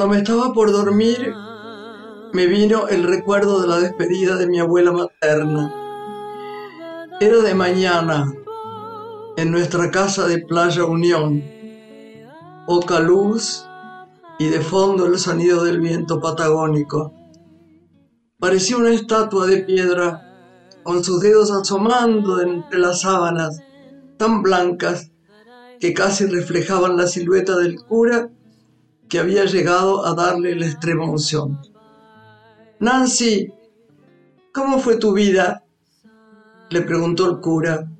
Cuando me estaba por dormir, me vino el recuerdo de la despedida de mi abuela materna. Era de mañana, en nuestra casa de Playa Unión, poca luz y de fondo el sonido del viento patagónico. Parecía una estatua de piedra, con sus dedos asomando entre las sábanas, tan blancas que casi reflejaban la silueta del cura que había llegado a darle la extrema unción. Nancy, ¿cómo fue tu vida? le preguntó el cura,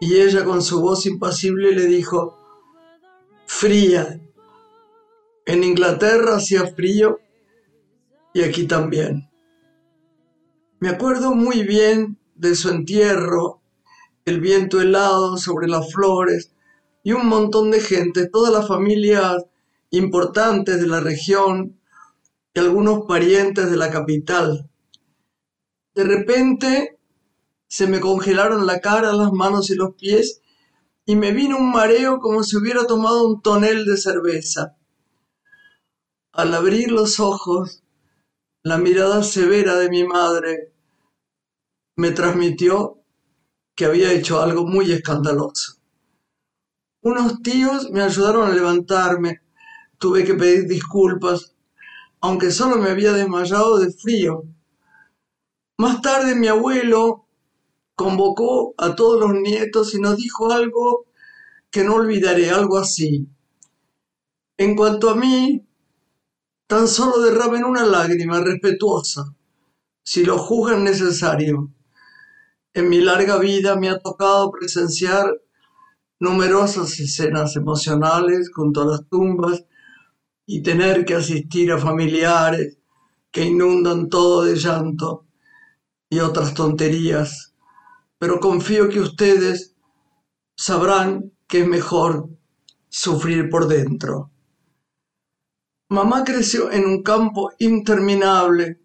y ella con su voz impasible le dijo, fría. En Inglaterra hacía frío y aquí también. Me acuerdo muy bien de su entierro, el viento helado sobre las flores y un montón de gente, toda la familia importantes de la región y algunos parientes de la capital. De repente se me congelaron la cara, las manos y los pies y me vino un mareo como si hubiera tomado un tonel de cerveza. Al abrir los ojos, la mirada severa de mi madre me transmitió que había hecho algo muy escandaloso. Unos tíos me ayudaron a levantarme Tuve que pedir disculpas, aunque solo me había desmayado de frío. Más tarde mi abuelo convocó a todos los nietos y nos dijo algo que no olvidaré, algo así. En cuanto a mí, tan solo derramen una lágrima respetuosa, si lo juzgan necesario. En mi larga vida me ha tocado presenciar numerosas escenas emocionales junto a las tumbas y tener que asistir a familiares que inundan todo de llanto y otras tonterías, pero confío que ustedes sabrán que es mejor sufrir por dentro. Mamá creció en un campo interminable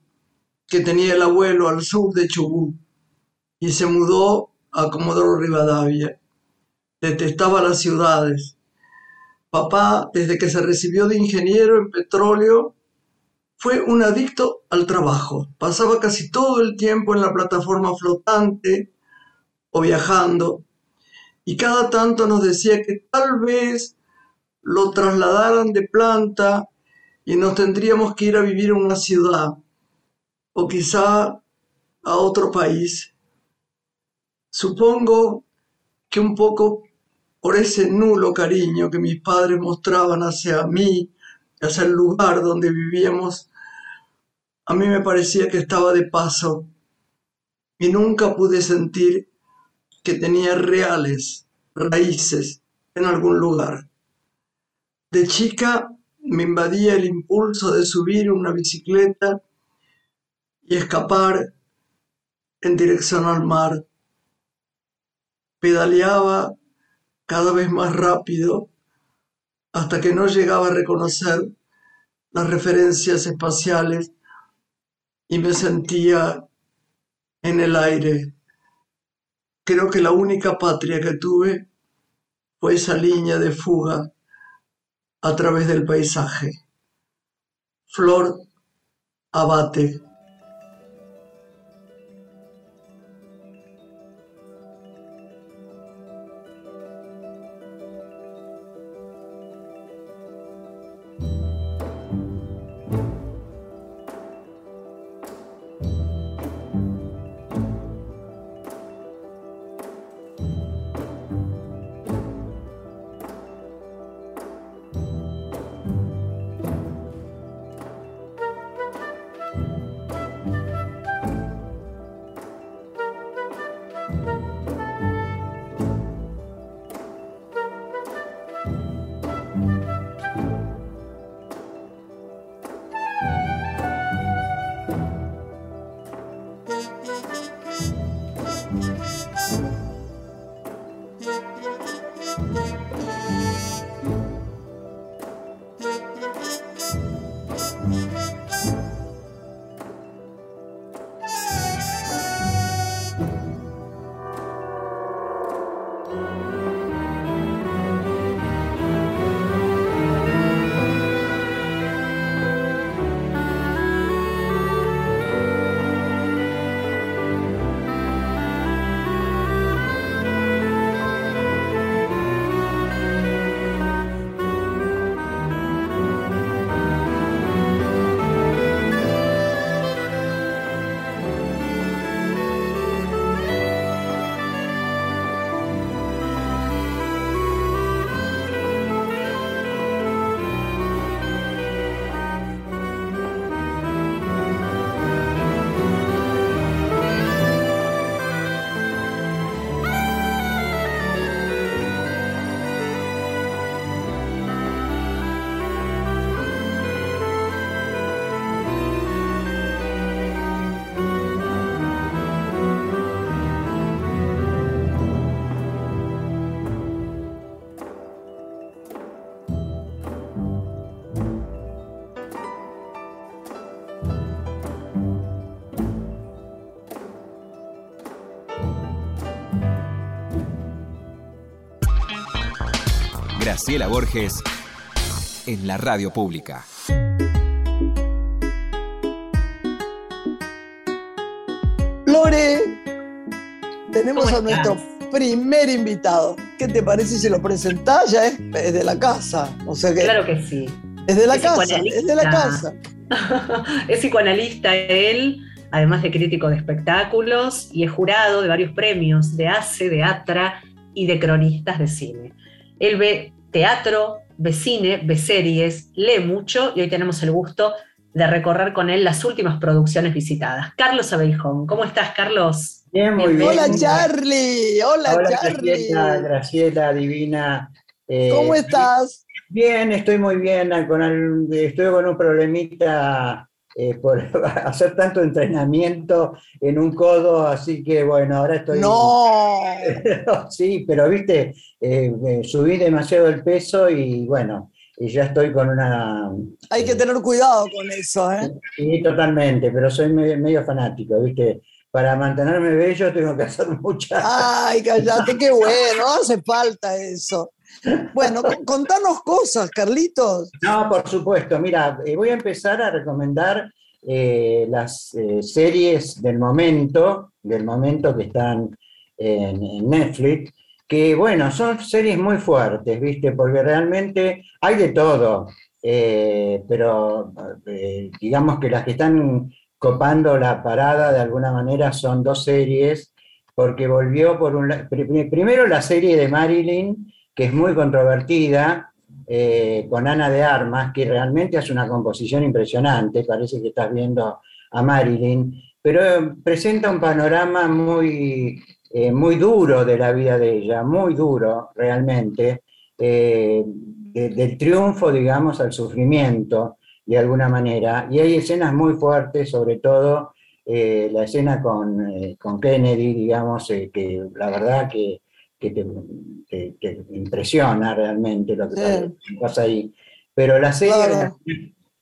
que tenía el abuelo al sur de Chubut y se mudó a Comodoro Rivadavia. Detestaba las ciudades Papá, desde que se recibió de ingeniero en petróleo, fue un adicto al trabajo. Pasaba casi todo el tiempo en la plataforma flotante o viajando y cada tanto nos decía que tal vez lo trasladaran de planta y nos tendríamos que ir a vivir en una ciudad o quizá a otro país. Supongo que un poco por ese nulo cariño que mis padres mostraban hacia mí, hacia el lugar donde vivíamos, a mí me parecía que estaba de paso y nunca pude sentir que tenía reales raíces en algún lugar. De chica me invadía el impulso de subir una bicicleta y escapar en dirección al mar. Pedaleaba cada vez más rápido hasta que no llegaba a reconocer las referencias espaciales y me sentía en el aire. Creo que la única patria que tuve fue esa línea de fuga a través del paisaje. Flor Abate. Graciela Borges en la radio pública. Lore, tenemos a nuestro primer invitado. ¿Qué te parece si lo presentás? Ya es, de la casa. O sea que, claro que sí. Es de la casa, es de la casa. es psicoanalista él, además de crítico de espectáculos, y es jurado de varios premios de ACE, de ATRA y de cronistas de cine. Él ve teatro, ve cine, ve series, lee mucho y hoy tenemos el gusto de recorrer con él las últimas producciones visitadas. Carlos Abeijón, ¿cómo estás, Carlos? Bien, muy bien. Hola, Charlie. Hola, Charlie. Graciela, Graciela, divina. Eh, ¿Cómo estás? Bien, estoy muy bien. Con estoy con un problemita eh, por hacer tanto entrenamiento en un codo, así que bueno, ahora estoy... No. sí, pero viste, eh, subí demasiado el peso y bueno, y ya estoy con una... Hay que tener cuidado con eso, ¿eh? Sí, totalmente, pero soy medio, fanático, ¿viste? Para mantenerme bello tengo que hacer muchas... Ay, cállate, qué bueno, hace falta eso. Bueno, contanos cosas, Carlitos. No, por supuesto. Mira, eh, voy a empezar a recomendar eh, las eh, series del momento, del momento que están en Netflix que bueno, son series muy fuertes, ¿viste? Porque realmente hay de todo, pero digamos que las que están copando la parada de alguna manera son dos series, porque volvió por un... Primero la serie de Marilyn, que es muy controvertida, eh, con Ana de Armas, que realmente hace una composición impresionante, parece que estás viendo a Marilyn, pero presenta un panorama muy eh, muy duro de la vida de ella, muy duro realmente, eh, del triunfo, digamos, al sufrimiento, de alguna manera. Y hay escenas muy fuertes, sobre todo eh, la escena con, con, Kennedy, digamos, que la verdad que, que te, impresiona realmente lo que pasa ahí. Pero la serie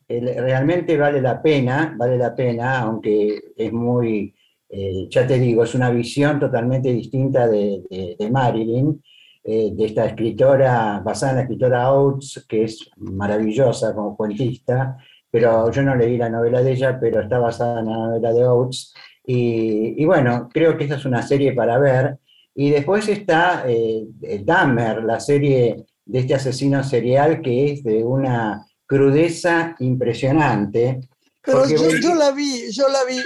realmente vale la pena, vale la pena, aunque es muy eh, ya te digo, es una visión totalmente distinta de, Marilyn, eh, de esta escritora, basada en la escritora Oates, que es maravillosa como cuentista, pero yo no leí la novela de ella, pero está basada en la novela de Oates. Y, bueno, creo que esta es una serie para ver. Y después está eh, Dahmer, la serie de este asesino serial que es de una crudeza impresionante, pero yo, la vi, yo la vi,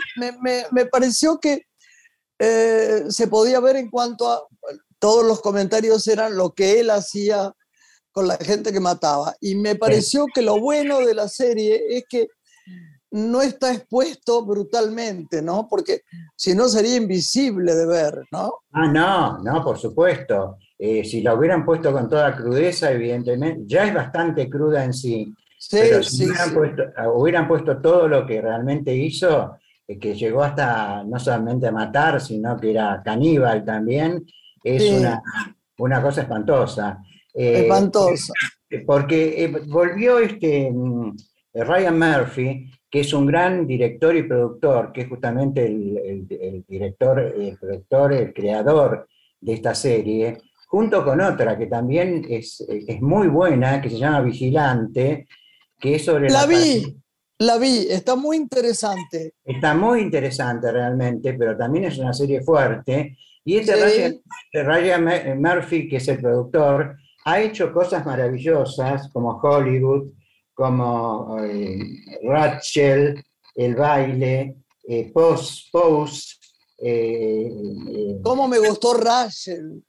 me, pareció que eh, se podía ver en cuanto a, todos los comentarios eran lo que él hacía con la gente que mataba. Y me pareció que lo bueno de la serie es que no está expuesto brutalmente, ¿no? Porque si no sería invisible de ver, ¿no? Ah, no, no, por supuesto. Eh, si la hubieran puesto con toda crudeza, evidentemente, ya es bastante cruda en sí, Sí, si hubieran, Puesto, todo lo que realmente hizo, eh, que llegó hasta no solamente a matar, sino que era caníbal también, es una, una, cosa espantosa. Eh, espantosa. Porque volvió este mm, Ryan Murphy, que es un gran director y productor, que es justamente el, director, el productor, el creador de esta serie, junto con otra que también es, es muy buena, que se llama Vigilante, la, vi, la vi, está muy interesante. Está muy interesante realmente, pero también es una serie fuerte. Y este Ryan, Murphy, que es el productor, ha hecho cosas maravillosas como Hollywood, como eh, Rachel, El baile, eh, Post, Post eh, eh, ¿Cómo me gustó Rachel?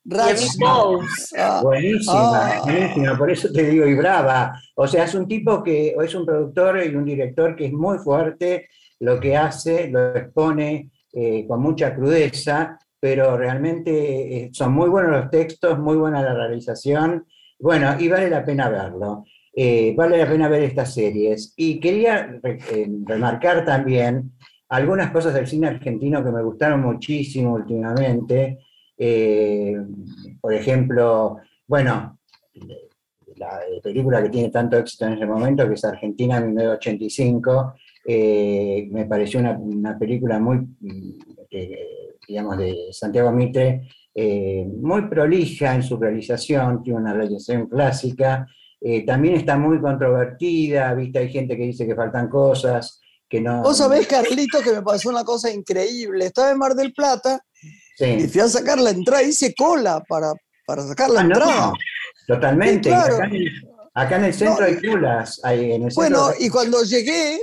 Ah, buenísima, ah. buenísima, por eso te digo, y brava. O sea, es un tipo que es un productor y un director que es muy fuerte, lo que hace, lo expone eh, con mucha crudeza, pero realmente son muy buenos los textos, muy buena la realización, bueno, y vale la pena verlo. Vale la pena ver estas series. Y quería remarcar también algunas cosas del cine argentino que me gustaron muchísimo últimamente. Eh, por ejemplo, bueno, la película que tiene tanto éxito en ese momento, que es Argentina 1985, eh, me pareció una, película muy, digamos, de Santiago Mitre, eh, muy prolija en su realización, tiene una realización clásica, eh, también está muy controvertida, ¿viste? hay gente que dice que faltan cosas, que no... Vos sabés, Carlito, que me pasó una cosa increíble. Estaba en Mar del Plata y fui a sacar la entrada, hice cola para, para sacar la ah, entrada. totalmente. acá, en el, centro hay colas. bueno, y cuando llegué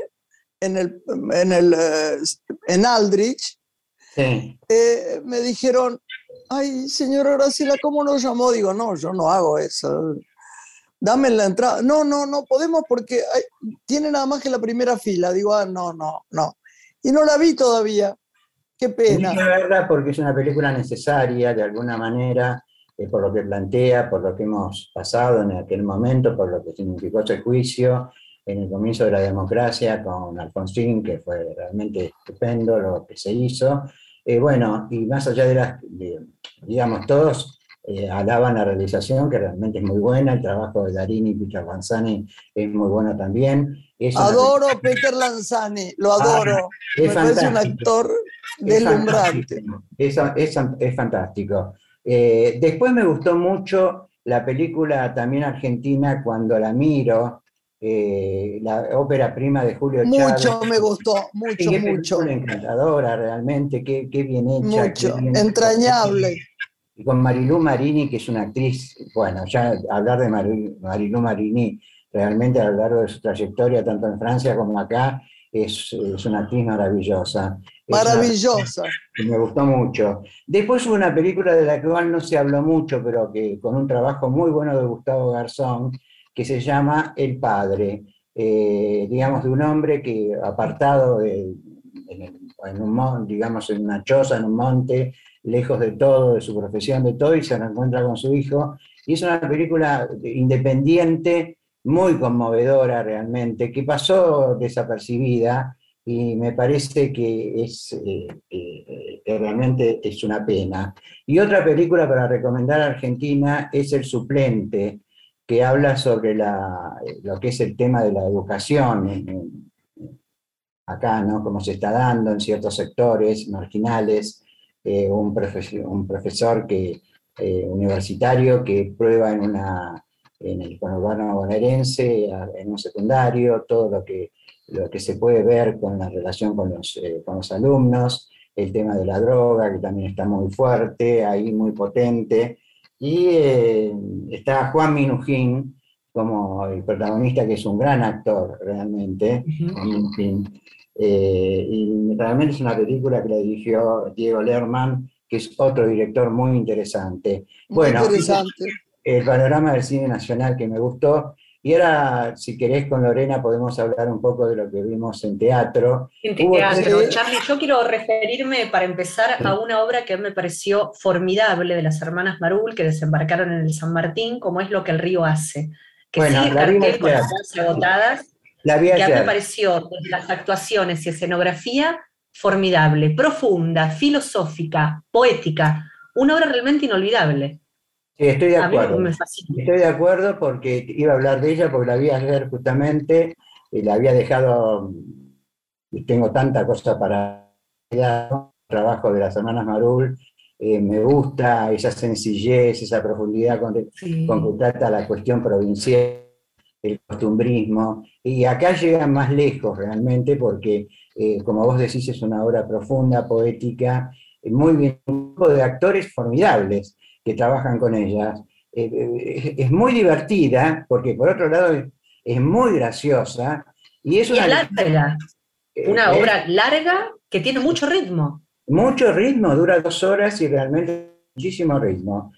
en, el, en, el, eh, en Aldrich, eh, me dijeron, ay, señora Graciela, ¿cómo nos llamó? Digo, no, yo no hago eso. Dame la entrada. No, no, no podemos porque tiene nada más que la primera fila. Digo, ah, no, no, no. Y no la vi todavía. Qué pena. Es verdad, porque es una película necesaria, de alguna manera, eh, por lo que plantea, por lo que hemos pasado en aquel momento, por lo que significó ese juicio en el comienzo de la democracia con Alfonsín, que fue realmente estupendo lo que se hizo. Eh, bueno, y más allá de las, digamos, todos eh, alaban la realización, que realmente es muy buena, el trabajo de Darini y Peter Lanzani es muy bueno también. adoro Peter Lanzani, lo ah, adoro. es un actor deslumbrante. Es, es, fantástico. Eh, después me gustó mucho la película también argentina, cuando la miro, eh, la ópera prima de Julio Chávez. Mucho me gustó, mucho, mucho. encantadora realmente, qué, bien hecha. Mucho, entrañable. Y con Marilú Marini, que es una actriz, bueno, ya hablar de Marilú, Marini realmente a lo largo de su trayectoria, tanto en Francia como acá, es, una actriz maravillosa. Maravillosa. me gustó mucho. Después hubo una película de la cual no se habló mucho, pero que con un trabajo muy bueno de Gustavo Garzón, que se llama El Padre, eh, digamos, de un hombre que apartado en, un, digamos, en una choza, en un monte, lejos de todo, de su profesión, de todo, y se reencuentra con su hijo. Y es una película independiente, muy conmovedora realmente, que pasó desapercibida y me parece que es eh, eh, realmente es una pena. Y otra película para recomendar a Argentina es El Suplente, que habla sobre lo que es el tema de la educación acá, ¿no? Cómo se está dando en ciertos sectores marginales, eh, un, profesor, un, profesor que, eh, universitario que prueba en, una, en el conurbano bonaerense, en un secundario, todo lo que, lo que se puede ver con la relación con los, eh, con los alumnos, el tema de la droga, que también está muy fuerte, ahí muy potente, y eh, está Juan Minujín como el protagonista, que es un gran actor realmente, eh, y realmente es una película que la dirigió Diego Lerman, que es otro director muy interesante. bueno, el panorama del cine nacional que me gustó, y ahora, si querés, con Lorena podemos hablar un poco de lo que vimos en teatro. En teatro, Charlie, yo quiero referirme para empezar a una obra que me pareció formidable de las hermanas Marul, que desembarcaron en el San Martín, como es Lo que el río hace. Que bueno, sigue cartel con las agotadas, la que a mí me pareció, las actuaciones y escenografía, formidable, profunda, filosófica, poética, una obra realmente inolvidable. Estoy de acuerdo. Estoy de acuerdo porque iba a hablar de ella porque la vi ayer justamente y la había dejado, y tengo tanta cosa para el trabajo de las hermanas Marul, eh, me gusta esa sencillez, esa profundidad con, que trata la cuestión provincial, el costumbrismo, y acá llegan más lejos realmente porque, eh, como vos decís, es una obra profunda, poética, muy bien, un grupo de actores formidables que trabajan con ellas. Eh, eh, es muy divertida, porque por otro lado es, muy graciosa. Y es una, larga, eh, una obra larga que tiene mucho ritmo. Mucho ritmo, dura dos horas y realmente muchísimo ritmo.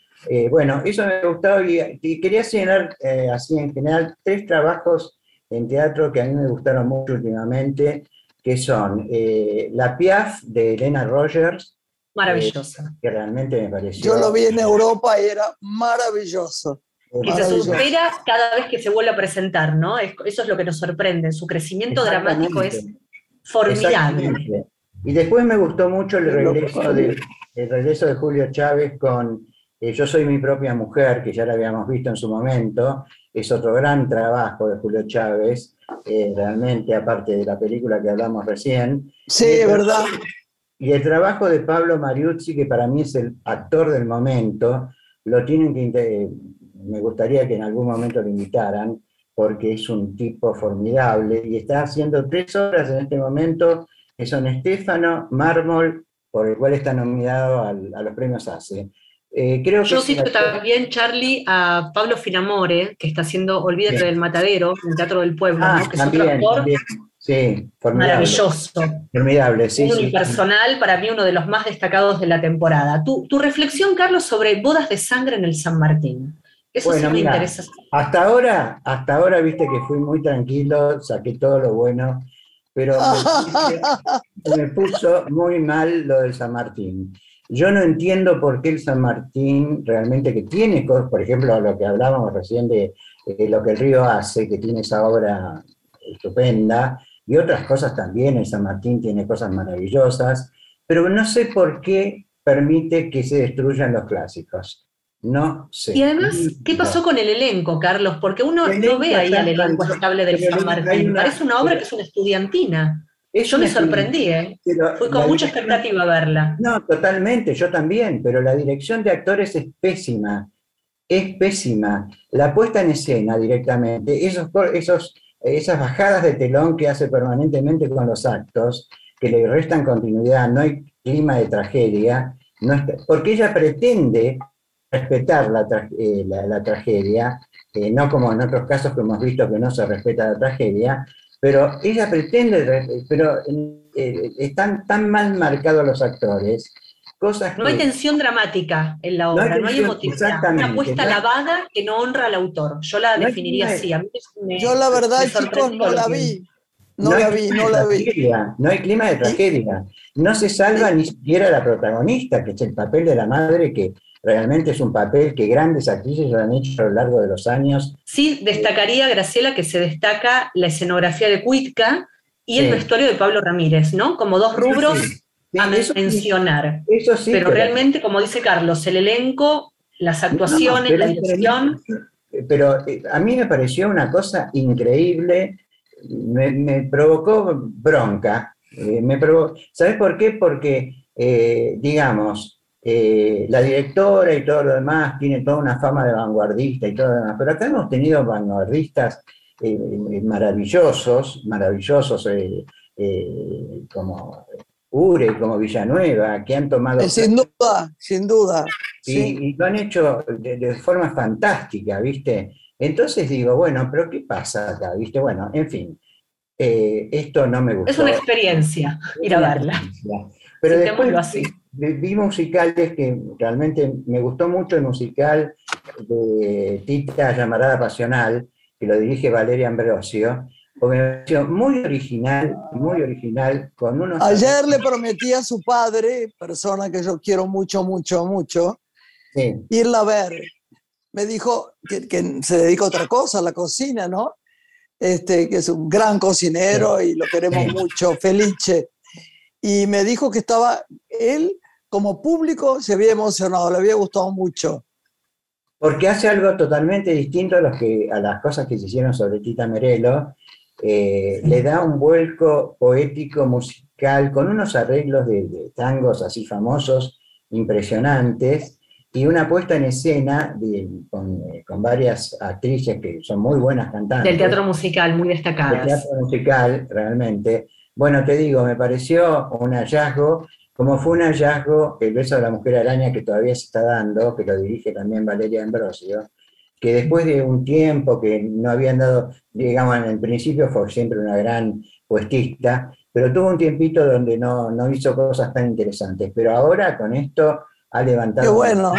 bueno, eso me gustado y, quería señalar así en general tres trabajos en teatro que a mí me gustaron mucho últimamente, que son La Piaf de Elena Rogers, Maravillosa. que realmente me pareció. Yo lo vi en Europa y era maravilloso. Que se supera cada vez que se vuelve a presentar, ¿no? Eso es lo que nos sorprende. Su crecimiento dramático es formidable. Y después me gustó mucho el regreso de, el regreso de Julio Chávez con eh, Yo soy mi propia mujer, que ya lo habíamos visto en su momento. Es otro gran trabajo de Julio Chávez, eh, realmente, aparte de la película que hablamos recién. Sí, es verdad y el trabajo de Pablo Mariuzzi, que para mí es el actor del momento, lo tienen que, me gustaría que en algún momento lo invitaran, porque es un tipo formidable y está haciendo tres obras en este momento que son Estefano, Mármol, por el cual está nominado a los premios ACE. Eh, creo Yo cito también, Charlie, a Pablo Finamore, que está haciendo Olvídate del Matadero, en Teatro del Pueblo, ah, que también, es un actor Sí, maravilloso. Formidable, sí. Un personal, para mí, uno de los más destacados de la temporada. Tu, tu reflexión, Carlos, sobre bodas de sangre en el San Martín. Eso sí me interesa. Hasta ahora, hasta ahora, viste que fui muy tranquilo, saqué todo lo bueno, pero me puso muy mal lo del San Martín. Yo no entiendo por qué el San Martín realmente que tiene cosas, por ejemplo, lo que hablábamos recién de eh, lo que el río hace, que tiene esa obra estupenda, y otras cosas también, el San Martín tiene cosas maravillosas, pero no sé por qué permite que se destruyan los clásicos. No sé. Y además, ¿qué pasó con el elenco, Carlos? Porque uno no ve ahí al elenco estable del San Martín. Parece una obra que es una estudiantina. Yo me sorprendí, ¿eh? Fui con mucha expectativa a verla. No, totalmente, yo también, pero la dirección de actores es pésima, es pésima. La puesta en escena directamente, esos, esos, esas bajadas de telón que hace permanentemente con los actos, que le restan continuidad, no hay clima de tragedia, no porque ella pretende respetar la, eh, tragedia, eh, no como en otros casos que hemos visto que no se respeta la tragedia, pero ella pretende, pero eh, están tan mal marcados los actores. Cosas no hay tensión dramática en la obra, no hay, emotividad. Una apuesta lavada que no honra al autor. Yo la definiría así. Yo la verdad, chicos, no la vi. No, la vi, no la vi. No hay clima de tragedia. No se salva ni siquiera la protagonista, que es el papel de la madre que Realmente es un papel que grandes actrices lo han hecho a lo largo de los años. Sí, destacaría, Graciela, que se destaca la escenografía de Cuitca y el vestuario de Pablo Ramírez, ¿no? Como dos rubros a mencionar. Eso sí, pero, realmente, como dice Carlos, el elenco, las actuaciones, la dirección. Pero, eh, a mí me pareció una cosa increíble, me, provocó bronca. Eh, me ¿Sabes por qué? Porque, eh, digamos, eh, la directora y todo lo demás tiene toda una fama de vanguardista y todo lo demás, pero acá hemos tenido vanguardistas eh, eh, maravillosos, maravillosos como Ure, como Villanueva, que han tomado... Sin duda, sin duda. Y, lo han hecho de, forma fantástica, ¿viste? Entonces digo, bueno, pero ¿qué pasa acá? ¿Viste? Bueno, en fin, esto no me gusta. Es una experiencia ir a verla. Pero después, así vi musicales que realmente me gustó mucho el musical de Tita Llamarada Pasional, que lo dirige Valeria Ambrosio, muy original, muy original, con unos... Ayer le prometí a su padre, persona que yo quiero mucho, mucho, mucho, irla a ver. Me dijo que, se dedica a otra cosa, a la cocina, ¿no? Este, que es un gran cocinero y lo queremos mucho, Felice. Y me dijo que estaba él como público se había emocionado, le había gustado mucho. Porque hace algo totalmente distinto a, los que, a las cosas que se hicieron sobre Tita Merelo. Eh, le da un vuelco poético, musical, con unos arreglos de, tangos así famosos, impresionantes, y una puesta en escena con, con, varias actrices que son muy buenas cantantes. Del teatro musical, muy destacadas. Del teatro musical, realmente. Bueno, te digo, me pareció un hallazgo como fue un hallazgo el beso de la mujer araña que todavía se está dando, que lo dirige también Valeria Ambrosio, que después de un tiempo que no habían dado, digamos, en el principio fue siempre una gran puestista, pero tuvo un tiempito donde no, no hizo cosas tan interesantes. Pero ahora con esto ha levantado, bueno.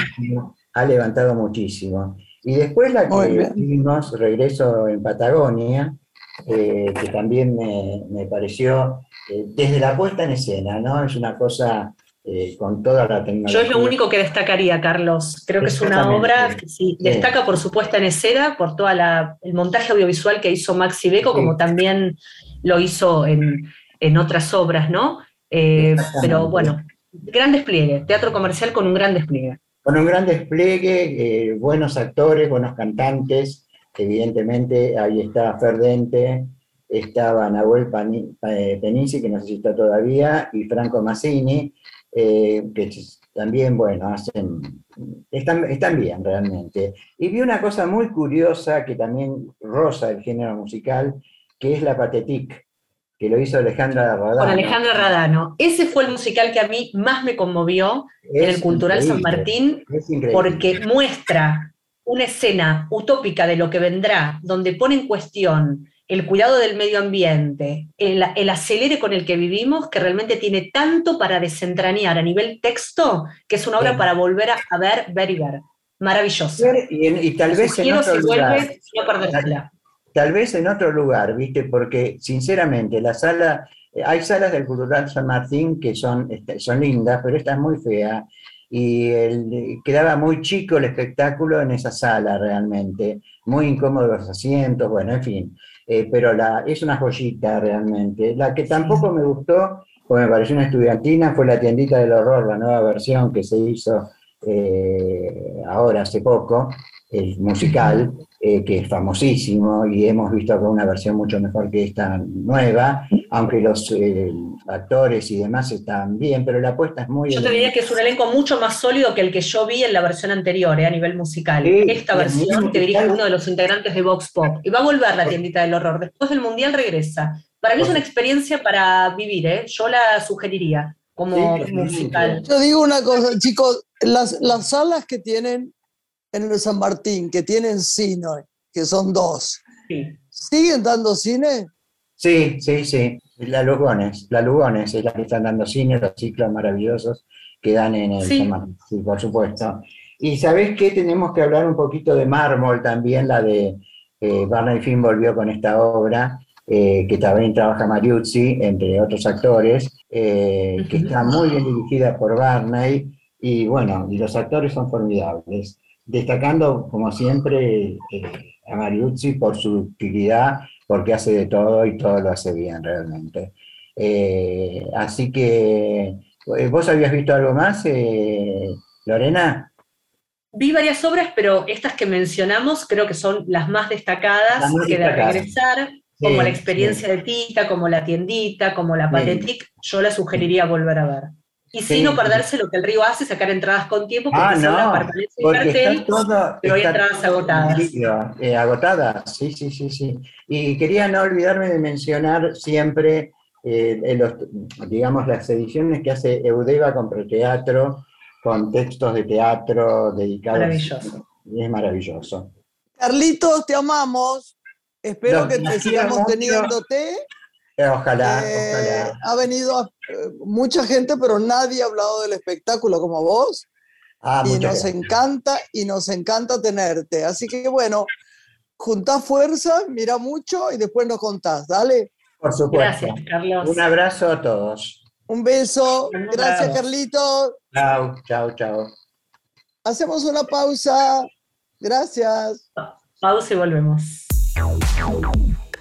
ha levantado muchísimo. Y después la que vimos, Regreso en Patagonia, eh, que también me, me pareció eh, desde la puesta en escena, ¿no? Es una cosa eh, con toda la tecnología. Yo es lo único que destacaría, Carlos. Creo que es una obra que sí, destaca por su puesta en escena, por todo el montaje audiovisual que hizo Maxi Beco, como también lo hizo en, otras obras, ¿no? Pero bueno, gran despliegue, teatro comercial con un gran despliegue. Con un gran despliegue, buenos actores, buenos cantantes, evidentemente ahí está Ferdente, estaba Nahuel Penisi, que no sé si está todavía, y Franco Massini, que también, bueno, hacen, están, están bien realmente. Y vi una cosa muy curiosa que también roza el género musical, que es la patetique, que lo hizo Alejandra Radano. Con Alejandra Radano. Ese fue el musical que a mí más me conmovió en el Cultural San Martín, porque muestra una escena utópica de lo que vendrá, donde pone en cuestión el cuidado del medio ambiente, el, acelere con el que vivimos, que realmente tiene tanto para desentrañar a nivel texto, que es una obra para volver a, ver, ver y ver. Maravillosa. Y, tal vez en otro lugar. tal, vez en otro lugar, ¿viste? Porque, sinceramente, la sala... Hay salas del Cultural San Martín que son, este, son lindas, pero esta es muy fea y quedaba muy chico el espectáculo en esa sala realmente, muy incómodos los asientos, bueno, en fin. Eh, pero la, es una joyita realmente. La que tampoco me gustó, porque me pareció una estudiantina, fue La tiendita del horror, la nueva versión que se hizo eh, ahora hace poco, el musical, eh, que es famosísimo y hemos visto con una versión mucho mejor que esta nueva, aunque los actores y demás están bien, pero la apuesta es muy... Yo te diría que es un elenco mucho más sólido que el que yo vi en la versión anterior, a nivel musical. Esta versión que dirige uno de los integrantes de Vox Pop. Y va a volver la tiendita del horror. Después del Mundial regresa. Para mí es una experiencia para vivir, ¿eh? yo la sugeriría como musical. Yo digo una cosa, chicos, las, las salas que tienen en el San Martín, que tienen cine, que son dos, ¿siguen dando cine? Sí, sí, sí. La Lugones, la Lugones es la que están dando cine, los ciclos maravillosos que dan en el San Martín, sí, por supuesto. Y sabes qué, tenemos que hablar un poquito de Mármol también, la de eh, Barney Finn volvió con esta obra, eh, que también trabaja Mariuzzi, entre otros actores, eh, que está muy bien dirigida por Barney, y bueno, y los actores son formidables destacando como siempre eh, a Mariuzzi por su utilidad, porque hace de todo y todo lo hace bien realmente. Eh, así que, eh, ¿vos habías visto algo más, Lorena? Vi varias obras, pero estas que mencionamos creo que son las más destacadas, que de regresar, como la experiencia de Tita, como la tiendita, como la Patetic, yo la sugeriría volver a ver. Y sin no perderse lo que el río hace, sacar entradas con tiempo, porque ah, son las cartel, pero hay entradas agotadas. Eh, agotadas, sí, sí, sí, sí. Y quería no olvidarme de mencionar siempre, eh, los, digamos, las ediciones que hace Eudeva con Proteatro, con textos de teatro dedicados. Maravilloso. Es maravilloso. Carlitos, te amamos. Espero que te sigamos teniéndote. Eh, ojalá, ojalá. Ha venido mucha gente, pero nadie ha hablado del espectáculo como vos. Ah, y nos encanta y nos encanta tenerte. Así que bueno, juntá fuerza, mira mucho y después nos contás. Dale. Por supuesto. Gracias, Carlos. Un abrazo a todos. Un beso. Gracias, Carlito. Chao, chao, chao. Hacemos una pausa. Gracias. Pausa y volvemos.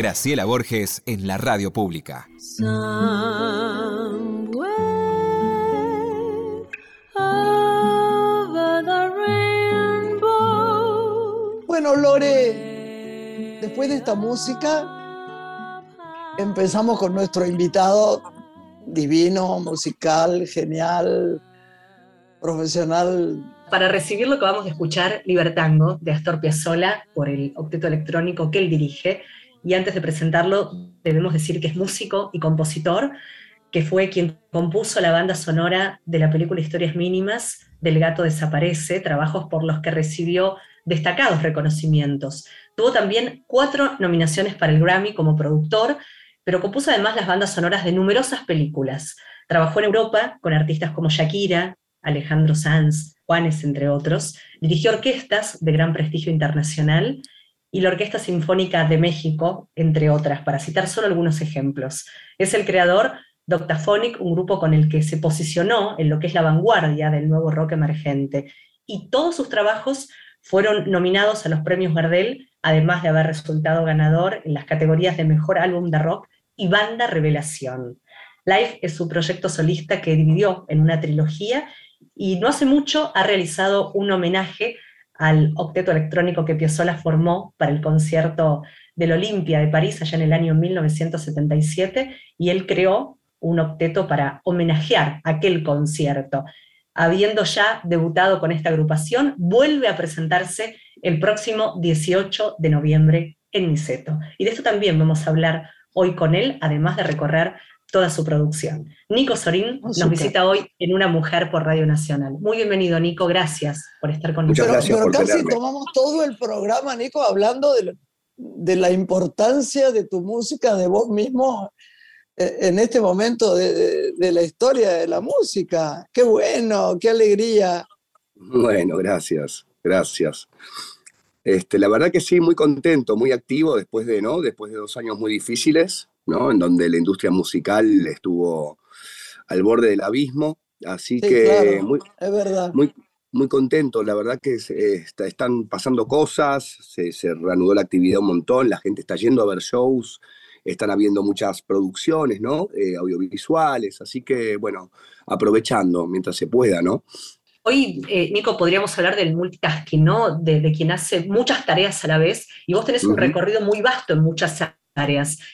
Graciela Borges en la radio pública. Bueno, Lore, después de esta música, empezamos con nuestro invitado divino, musical, genial, profesional. Para recibir lo que vamos a escuchar, Libertango, de Astor Piazzolla, por el octeto electrónico que él dirige. Y antes de presentarlo, debemos decir que es músico y compositor, que fue quien compuso la banda sonora de la película Historias Mínimas, del gato desaparece, trabajos por los que recibió destacados reconocimientos. Tuvo también cuatro nominaciones para el Grammy como productor, pero compuso además las bandas sonoras de numerosas películas. Trabajó en Europa con artistas como Shakira, Alejandro Sanz, Juanes, entre otros. Dirigió orquestas de gran prestigio internacional y la Orquesta Sinfónica de México, entre otras, para citar solo algunos ejemplos. Es el creador de Octaphonic, un grupo con el que se posicionó en lo que es la vanguardia del nuevo rock emergente. Y todos sus trabajos fueron nominados a los premios Gardel, además de haber resultado ganador en las categorías de Mejor Álbum de Rock y Banda Revelación. Life es su proyecto solista que dividió en una trilogía y no hace mucho ha realizado un homenaje al octeto electrónico que Piazzolla formó para el concierto del Olimpia de París allá en el año 1977 y él creó un octeto para homenajear aquel concierto habiendo ya debutado con esta agrupación, vuelve a presentarse el próximo 18 de noviembre en Niceto. Y de esto también vamos a hablar hoy con él, además de recorrer toda su producción. Nico Sorín nos visita hoy en Una Mujer por Radio Nacional. Muy bienvenido, Nico, gracias por estar con nosotros. Pero, casi tomamos todo el programa, Nico, hablando de, de la importancia de tu música, de vos mismo e, en este momento de, la historia de la música. Qué bueno, qué alegría. Bueno, gracias, gracias. Este, la verdad que sí, muy contento, muy activo después de, ¿no? Después de dos años muy difíciles, ¿no? En donde la industria musical estuvo al borde del abismo. Así que muy, es verdad. Muy, muy contento, la verdad que están pasando cosas, se, se reanudó la actividad un montón, la gente está yendo a ver shows, están habiendo muchas producciones, ¿no? Eh, audiovisuales, así que, bueno, aprovechando mientras se pueda, ¿no? Hoy, eh, Nico, podríamos hablar del multitasking, ¿no? De, quien hace muchas tareas a la vez, y vos tenés un recorrido muy vasto en muchas áreas.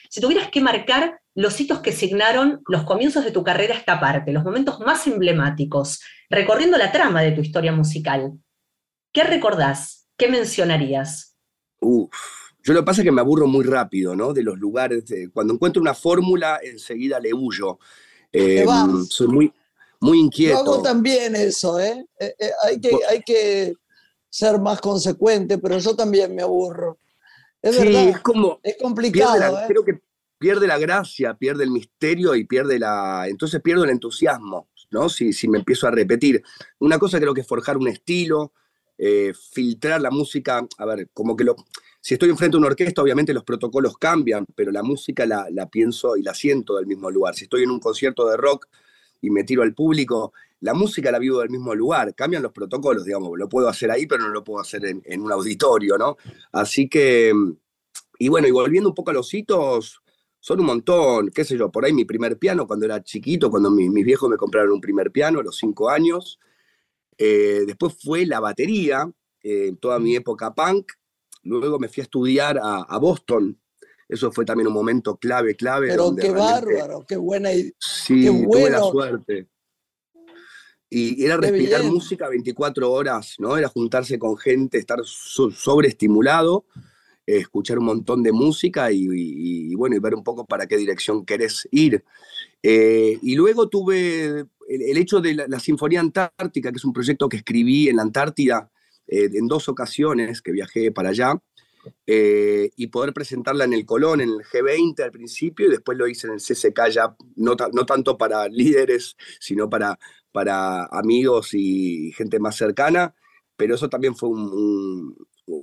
Si tuvieras que marcar los hitos que signaron los comienzos de tu carrera esta parte, los momentos más emblemáticos, recorriendo la trama de tu historia musical, ¿qué recordás? ¿Qué mencionarías? Uf, yo lo que pasa es que me aburro muy rápido, ¿no? De los lugares. cuando encuentro una fórmula, enseguida le huyo. Eh, soy muy, muy inquieto. Yo hago también eso, ¿eh? eh, eh hay, que, hay que ser más consecuente, pero yo también me aburro. Es sí, es como. Es complicado. Creo que pierde la gracia, pierde el misterio y pierde la. Entonces pierdo el entusiasmo, ¿no? Si, si me empiezo a repetir. Una cosa creo que es forjar un estilo, filtrar la música. A ver, como que lo si estoy enfrente de una orquesta, obviamente los protocolos cambian, pero la música la, pienso y la siento del mismo lugar. Si estoy en un concierto de rock y me tiro al público, la música la vivo del mismo lugar, cambian los protocolos, digamos, lo puedo hacer ahí, pero no lo puedo hacer en, un auditorio, ¿no? Así que, y bueno, y volviendo un poco a los hitos, son un montón, qué sé yo, por ahí mi primer piano cuando era chiquito, cuando mis, viejos me compraron un primer piano a los cinco años, eh, después fue la batería, en toda mi época punk, Luego me fui a estudiar a, Boston. Eso fue también un momento clave, clave. Pero qué bárbaro, qué buena idea. Sí, tuve la suerte. Y era respirar música 24 horas, ¿no? Era juntarse con gente, estar sobreestimulado, escuchar un montón de música y, bueno, y ver un poco para qué dirección querés ir. Eh, y luego tuve el, hecho de la, Sinfonía Antártica, que es un proyecto que escribí en la Antártida eh, en dos ocasiones que viajé para allá, eh, y poder presentarla en el Colón, en el G20 al principio, y después lo hice en el CCK ya, no, no tanto para líderes, sino para, para amigos y gente más cercana, pero eso también fue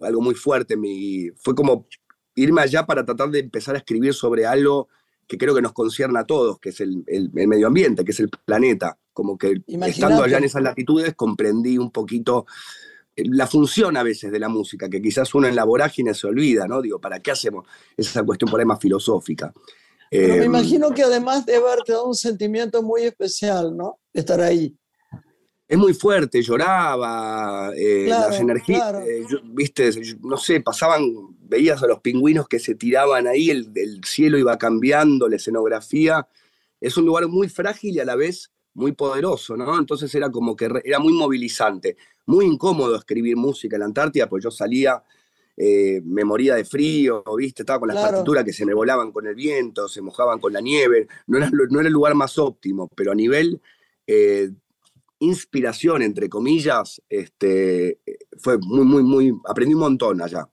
algo muy fuerte, mi, fue como irme allá para tratar de empezar a escribir sobre algo que creo que nos concierne a todos, que es el, el, medio ambiente, que es el planeta. Como que estando allá en esas latitudes comprendí un poquito la función a veces de la música, que quizás uno en la vorágine se olvida, ¿no? Digo, ¿para qué hacemos esa cuestión por ahí más filosófica? Pero me em, imagino que además debe haberte dado un sentimiento muy especial, ¿no? Estar ahí. Es muy fuerte, lloraba, eh, las energías, eh, viste, no sé, pasaban, veías a los pingüinos que se tiraban ahí, el, el, cielo iba cambiando, la escenografía. Es un lugar muy frágil y a la vez muy poderoso, ¿no? Entonces era como que era muy movilizante, muy incómodo escribir música en la Antártida, pues yo salía eh, me moría de frío, ¿viste? Estaba con las partituras que se me volaban con el viento, se mojaban con la nieve. No era, no era el lugar más óptimo, pero a nivel eh, inspiración, entre comillas, este, fue muy, muy, muy. Aprendí un montón allá.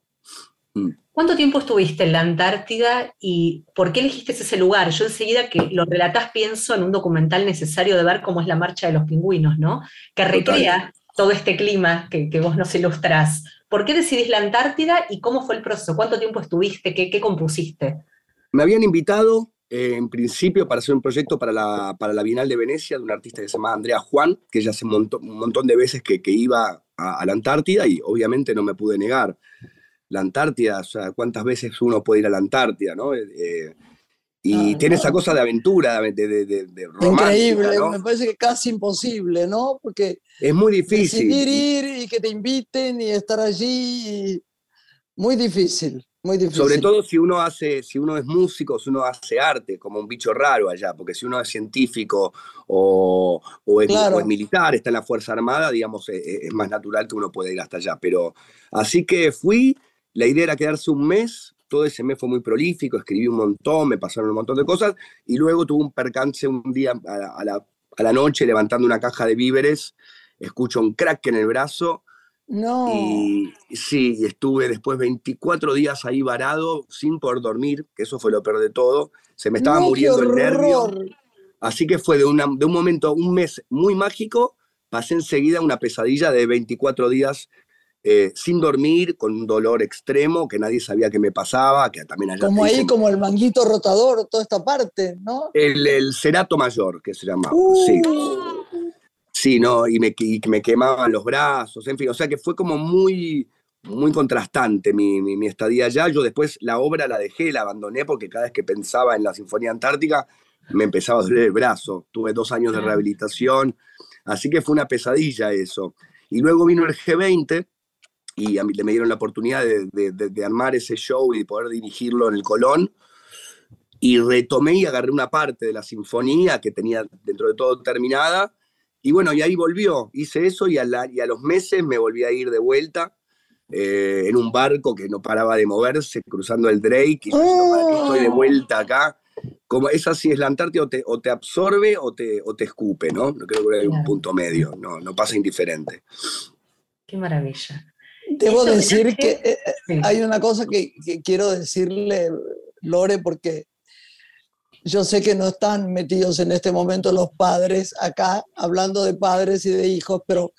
Mm. ¿Cuánto tiempo estuviste en la Antártida y por qué elegiste ese lugar? Yo enseguida que lo relatás pienso en un documental necesario de ver cómo es la marcha de los pingüinos, ¿no? Que recrea todo este clima que, vos nos ilustrás. ¿Por qué decidís la Antártida y cómo fue el proceso? ¿Cuánto tiempo estuviste? ¿Qué, compusiste? Me habían invitado eh, en principio para hacer un proyecto para la, para la Bienal de Venecia de un artista que se llama Andrea Juan, que ella hace un montón, de veces que, iba a, la Antártida y obviamente no me pude negar. La Antártida, o sea, ¿cuántas veces uno puede ir a la Antártida? ¿no? Eh, eh, y tiene esa cosa de aventura, de, de, de, Increíble, me parece que casi imposible, ¿no? Porque es muy difícil. Decidir ir y que te inviten y estar allí, muy difícil, muy difícil. Sobre todo si uno hace, si uno es músico, si uno hace arte, como un bicho raro allá, porque si uno es científico o, o, es, o es, militar, está en la Fuerza Armada, digamos, es, e, es más natural que uno pueda ir hasta allá. Pero así que fui, la idea era quedarse un mes, todo ese mes fue muy prolífico, escribí un montón, me pasaron un montón de cosas, y luego tuve un percance un día a la, a la, noche levantando una caja de víveres, escucho un crack en el brazo, no. Y sí, estuve después 24 días ahí varado, sin poder dormir, que eso fue lo peor de todo. Se me estaba muriendo el nervio. Así que fue de, una, de un momento, un mes muy mágico, pasé enseguida una pesadilla de 24 días eh, sin dormir, con un dolor extremo que nadie sabía que me pasaba, que también Como ahí, como el manguito rotador, toda esta parte, ¿no? El, el cerato mayor, que se llamaba, sí. Uh. Sí, ¿no? Y me, me quemaban los brazos, en fin, o sea que fue como muy, muy contrastante mi, mi, estadía allá. Yo después la obra la dejé, la abandoné porque cada vez que pensaba en la Sinfonía Antártica me empezaba a doler el brazo. Tuve dos años de rehabilitación, así que fue una pesadilla eso. Y luego vino el G20, y a mí me dieron la oportunidad de, armar ese show y poder dirigirlo en el Colón. Y retomé y agarré una parte de la sinfonía que tenía dentro de todo terminada. Y bueno, y ahí volvió. Hice eso y a, y a los meses me volví a ir de vuelta eh, en un barco que no paraba de moverse, cruzando el Drake. Y estoy de vuelta acá. Como es así, es la Antártida o te, absorbe o te, o te escupe, ¿no? No creo que hay un punto medio, no, no pasa indiferente. Qué maravilla. Debo decir que eh, eh, hay una cosa que, quiero decirle, Lore, porque yo sé que no están metidos en este momento los padres acá, hablando de padres y de hijos, pero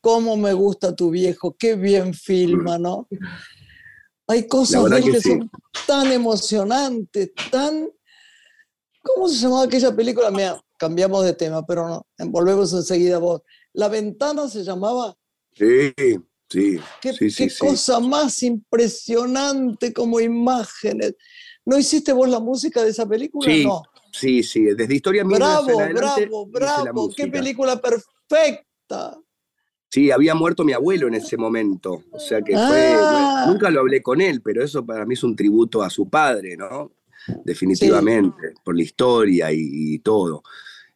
cómo me gusta tu viejo, qué bien filma, ¿no? Hay cosas que, son tan emocionantes, tan... ¿Cómo se llamaba aquella película? Mira, cambiamos de tema, pero no, volvemos enseguida vos. La ventana se llamaba... Sí. Sí, qué, sí, cosa más impresionante como imágenes. ¿No hiciste vos la música de esa película? Sí, no. sí, sí, desde Historia Mía. Bravo, bravo, bravo, qué película perfecta. Sí, había muerto mi abuelo en ese momento, o sea que fue, ah. nunca lo hablé con él, pero eso para mí es un tributo a su padre, ¿no? Definitivamente, por la historia y, todo.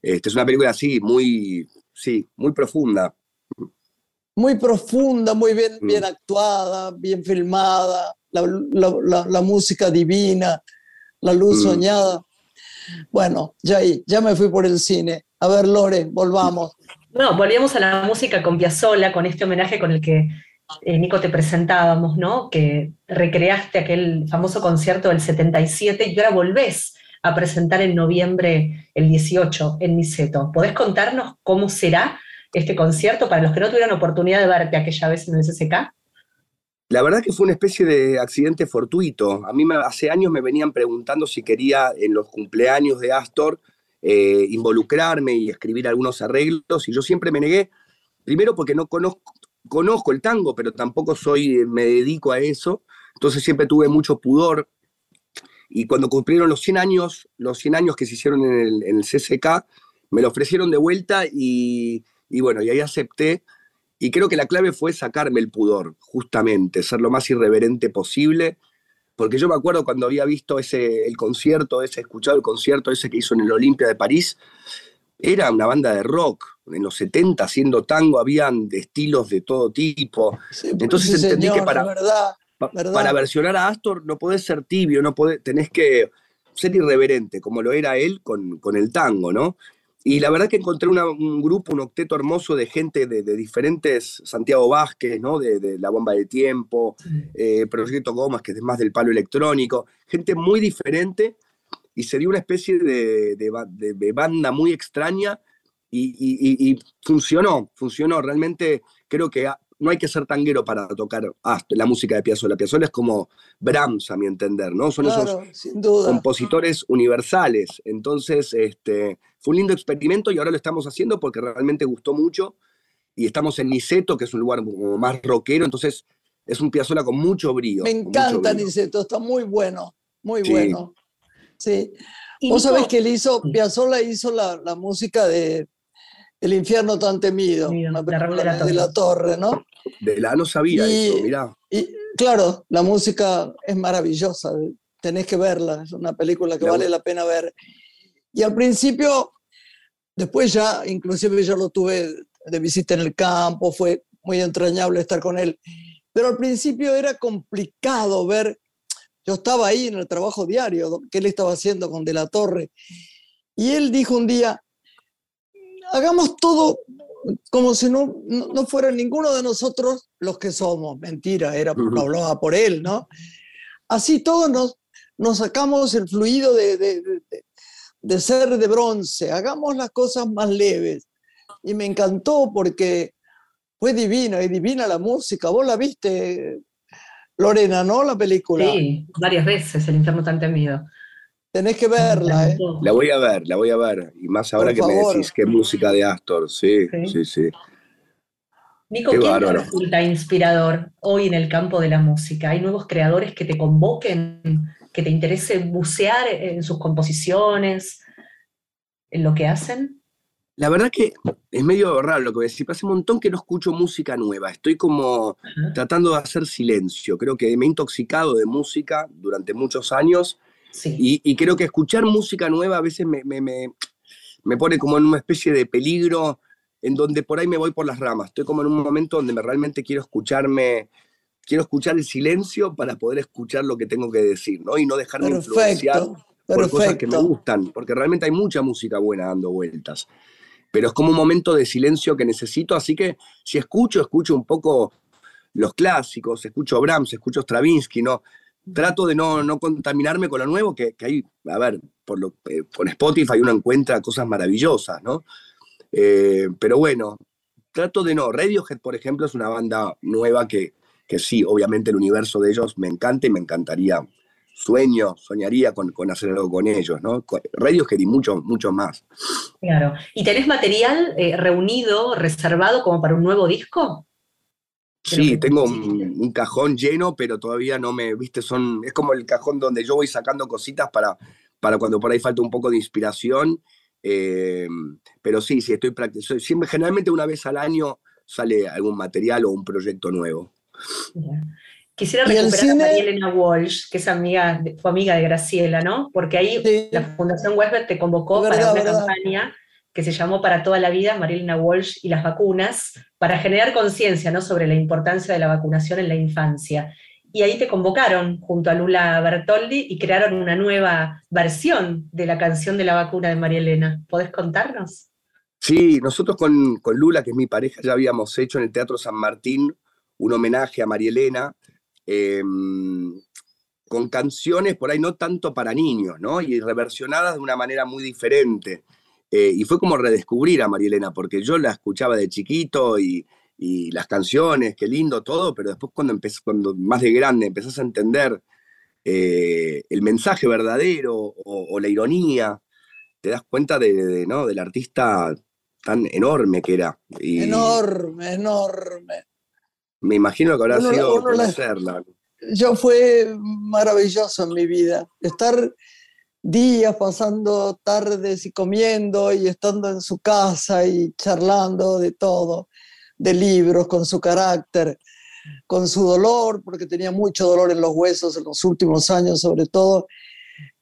Este, es una película así, muy, sí, muy profunda muy profunda, muy bien, mm. bien actuada, bien filmada, la, música divina, la luz mm. soñada. Bueno, ya ahí, ya me fui por el cine. A ver, Lore, volvamos. No, volvíamos a la música con Piazzolla, con este homenaje con el que eh, Nico te presentábamos, ¿no? Que recreaste aquel famoso concierto del 77 y ahora volvés a presentar en noviembre el 18 en Niceto. ¿Podés contarnos cómo será este concierto para los que no tuvieron oportunidad de verte aquella vez en el SSK? La verdad que fue una especie de accidente fortuito. A mí hace años me venían preguntando si quería en los cumpleaños de Astor eh, involucrarme y escribir algunos arreglos y yo siempre me negué, primero porque no conozco, el tango, pero tampoco soy, me dedico a eso, entonces siempre tuve mucho pudor. Y cuando cumplieron los 100 años, los 100 años que se hicieron en el, en el CCK, me lo ofrecieron de vuelta y, y bueno, y ahí acepté. Y creo que la clave fue sacarme el pudor, justamente, ser lo más irreverente posible. Porque yo me acuerdo cuando había visto ese, el concierto, ese, escuchado el concierto ese que hizo en el Olimpia de París, era una banda de rock. En los 70 haciendo tango habían de estilos de todo tipo. Entonces entendí que para, para versionar a Astor no podés ser tibio, no podés, tenés que ser irreverente, como lo era él con, con el tango, ¿no? Y la verdad que encontré un grupo, un octeto hermoso de gente de, diferentes, Santiago Vázquez, ¿no? De, La Bomba de Tiempo, eh, Proyecto Gomas, que es más del palo electrónico, gente muy diferente, y se dio una especie de, banda muy extraña, y, y, funcionó, funcionó. Realmente creo que no hay que ser tanguero para tocar la música de Piazzolla. Piazzolla es como Brahms, a mi entender, ¿no? Son esos compositores universales. Entonces, este, fue un lindo experimento y ahora lo estamos haciendo porque realmente gustó mucho. Y estamos en Niceto, que es un lugar más rockero, entonces es un Piazzolla con mucho brío. Me encanta Niceto, está muy bueno, muy bueno. Sí. Vos sabés que él hizo, Piazzolla hizo la, la música de el infierno tan temido, de, la torre, ¿no? De la no sabía eso, mirá. Y claro, la música es maravillosa, tenés que verla, es una película que vale la pena ver. Y al principio, después ya, inclusive yo lo tuve de visita en el campo, fue muy entrañable estar con él, pero al principio era complicado ver, yo estaba ahí en el trabajo diario que él estaba haciendo con De la Torre, y él dijo un día, hagamos todo como si no, no, fuera ninguno de nosotros los que somos. Mentira, era, lo hablaba por él, ¿no? Así todos nos, nos sacamos el fluido de, de, de, ser de bronce, hagamos las cosas más leves. Y me encantó porque fue divina y divina la música. Vos la viste, Lorena, ¿no? La película. Sí, varias veces, El infierno tan temido. Tenés que verla, ¿eh? La voy a ver, la voy a ver. Y más ahora que me decís que música de Astor, sí, sí, sí. Nico, ¿quién te resulta inspirador hoy en el campo de la música? ¿Hay nuevos creadores que te convoquen, que te interese bucear en sus composiciones, en lo que hacen? La verdad que es medio raro lo que voy a decir, hace un montón que no escucho música nueva. Estoy como tratando de hacer silencio. Creo que me he intoxicado de música durante muchos años y, creo que escuchar música nueva a veces me, me, pone como en una especie de peligro en donde por ahí me voy por las ramas. Estoy como en un momento donde me, realmente quiero escucharme, quiero escuchar el silencio para poder escuchar lo que tengo que decir, ¿no? Y no dejarme influenciar por cosas que me gustan, porque realmente hay mucha música buena dando vueltas. Pero es como un momento de silencio que necesito, así que si escucho, escucho un poco los clásicos, escucho Brahms, escucho Stravinsky, ¿no? Trato de no, no contaminarme con lo nuevo, que, que hay, a ver, por lo, eh, con Spotify uno encuentra cosas maravillosas, ¿no? Eh, pero bueno, trato de no. Radiohead, por ejemplo, es una banda nueva que, que sí, obviamente el universo de ellos me encanta y me encantaría, sueño, soñaría con, con hacer algo con ellos, ¿no? Radiohead y mucho, mucho más. Claro. ¿Y tenés material eh, reunido, reservado como para un nuevo disco? Sí, tengo un, cajón lleno, pero todavía no me, viste, son, es como el cajón donde yo voy sacando cositas para, para cuando por ahí falta un poco de inspiración. Eh, pero sí, sí, estoy practicando. Siempre, generalmente una vez al año sale algún material o un proyecto nuevo. Quisiera recuperar a María Elena Walsh, que es amiga, fue amiga de Graciela, ¿no? Porque ahí la Fundación Westberg te convocó para una campaña que se llamó Para toda la vida, Marilena Walsh y las vacunas, para generar conciencia ¿no? sobre la importancia de la vacunación en la infancia. Y ahí te convocaron junto a Lula Bertoldi y crearon una nueva versión de la canción de la vacuna de María Elena. ¿Podés contarnos? Sí, nosotros con, con Lula, que es mi pareja, ya habíamos hecho en el Teatro San Martín un homenaje a María Elena. Em, con canciones por ahí no tanto para niños, ¿no? Y reversionadas de una manera muy diferente. Eh, y fue como redescubrir a Marielena, porque yo la escuchaba de chiquito y, las canciones, qué lindo todo, pero después cuando, empecé, cuando más de grande empezás a entender eh, el mensaje verdadero o, la ironía, te das cuenta de, ¿no? del artista tan enorme que era. enorme, enorme. Me imagino que habrá sido conocerla. Yo fue maravilloso en mi vida. Estar días pasando tardes y comiendo y estando en su casa y charlando de todo, de libros, con su carácter, con su dolor, porque tenía mucho dolor en los huesos en los últimos años sobre todo,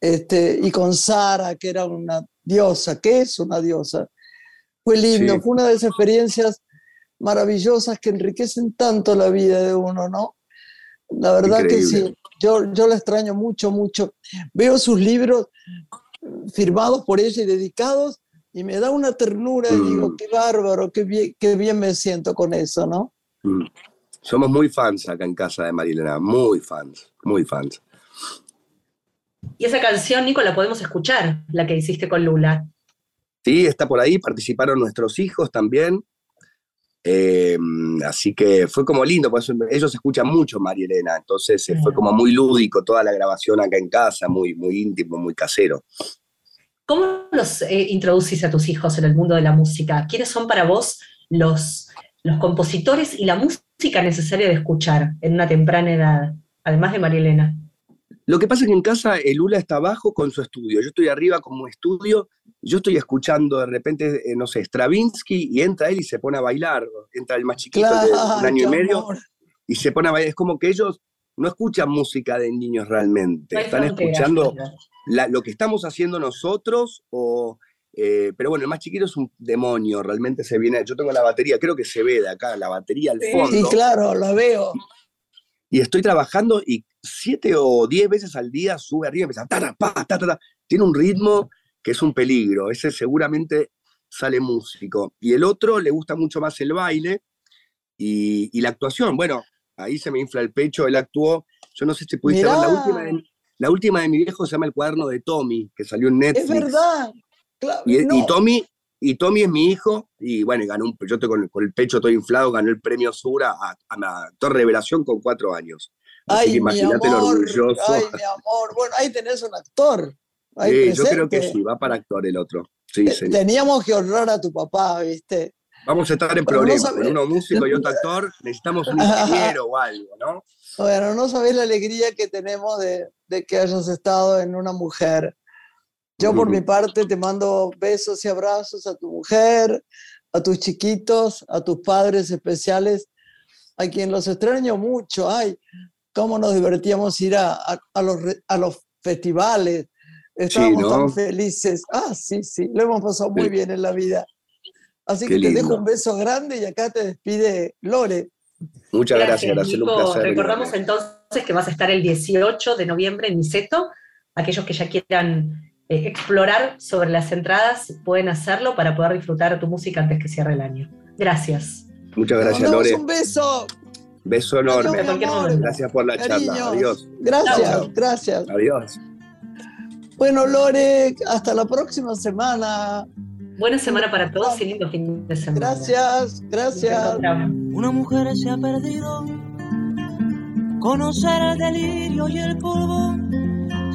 este, y con Sara, que era una diosa, que es una diosa. Fue lindo, fue una de esas experiencias maravillosas que enriquecen tanto la vida de uno, ¿no? La verdad que sí, yo, yo la extraño mucho, mucho. Veo sus libros firmados por ella y dedicados y me da una ternura y digo, mm. qué bárbaro, qué bien, qué bien me siento con eso, ¿no? Mm. Somos muy fans acá en casa de Marilena, muy fans, muy fans. Y esa canción, Nico, la podemos escuchar, la que hiciste con Lula. Sí, está por ahí, participaron nuestros hijos también. Eh, así que fue como lindo, pues ellos escuchan mucho María Elena, entonces eh, fue como muy lúdico toda la grabación acá en casa, muy, muy íntimo, muy casero. ¿Cómo los eh, introducís a tus hijos en el mundo de la música? ¿Quiénes son para vos los, los compositores y la música necesaria de escuchar en una temprana edad, además de María Elena? Lo que pasa es que en casa el Lula está abajo con su estudio, yo estoy arriba como estudio, yo estoy escuchando de repente, eh, no sé, Stravinsky y entra él y se pone a bailar, entra el más chiquito de un año y medio y se pone a bailar, es como que ellos no escuchan música de niños realmente, están escuchando lo que estamos haciendo nosotros o... Eh, pero bueno, el más chiquito es un demonio, realmente se viene. Yo tengo la batería, creo que se ve de acá, la batería al fondo. Sí, claro, lo veo. Y estoy trabajando y siete o diez veces al día sube arriba y empieza, ta, tiene un ritmo que es un peligro, ese seguramente sale músico. Y el otro le gusta mucho más el baile y, la actuación. Bueno, ahí se me infla el pecho, él actuó, yo no sé si pudiste ver la última, de, la última de mi viejo se llama El cuaderno de Tommy, que salió en Netflix. Es verdad. y, Tommy y Tommy es mi hijo, y bueno, ganó un, yo estoy con, el pecho todo inflado, ganó el premio Sura a, a, a Revelación con cuatro años. Así ay, imagínate lo orgulloso. Ay, mi amor, bueno, ahí tenés un actor. Sí, yo creo que sí, va para actor el otro. Sí, Teníamos que honrar a tu papá, ¿viste? Vamos a estar en problemas. con uno músico y otro actor, necesitamos un ingeniero o algo, ¿no? Bueno, no sabés la alegría que tenemos de, de que hayas estado en una mujer. Yo por mi parte te mando besos y abrazos a tu mujer, a tus chiquitos, a tus padres especiales, a quien los extraño mucho. Ay, cómo nos divertíamos ir a, a, los, a los festivales. Estábamos tan felices. Ah, sí, sí, lo hemos pasado muy bien en la vida. Así que te dejo un beso grande y acá te despide Lore. Muchas gracias, gracias, Recordamos entonces que vas a estar el 18 de noviembre en Niceto. Aquellos que ya quieran eh, explorar sobre las entradas, pueden hacerlo para poder disfrutar tu música antes que cierre el año. Gracias. Muchas gracias, Lore. Un beso. Beso enorme. gracias por la charla. Adiós. Gracias, gracias. Adiós. Bueno, Lore, hasta la próxima semana. Buena semana para todos y lindo fin de semana. Gracias, gracias. Una mujer se ha perdido. Conocer el delirio y el polvo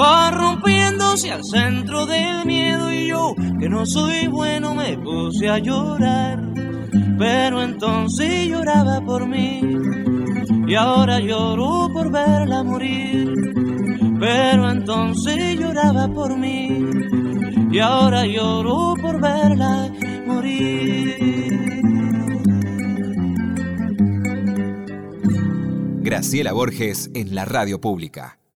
corrompiéndose al centro del miedo y yo, que no soy bueno, me puse a llorar. Pero entonces lloraba por mí y ahora lloro por verla morir. Pero entonces lloraba por mí y ahora lloro por verla morir. Graciela Borges en la radio pública.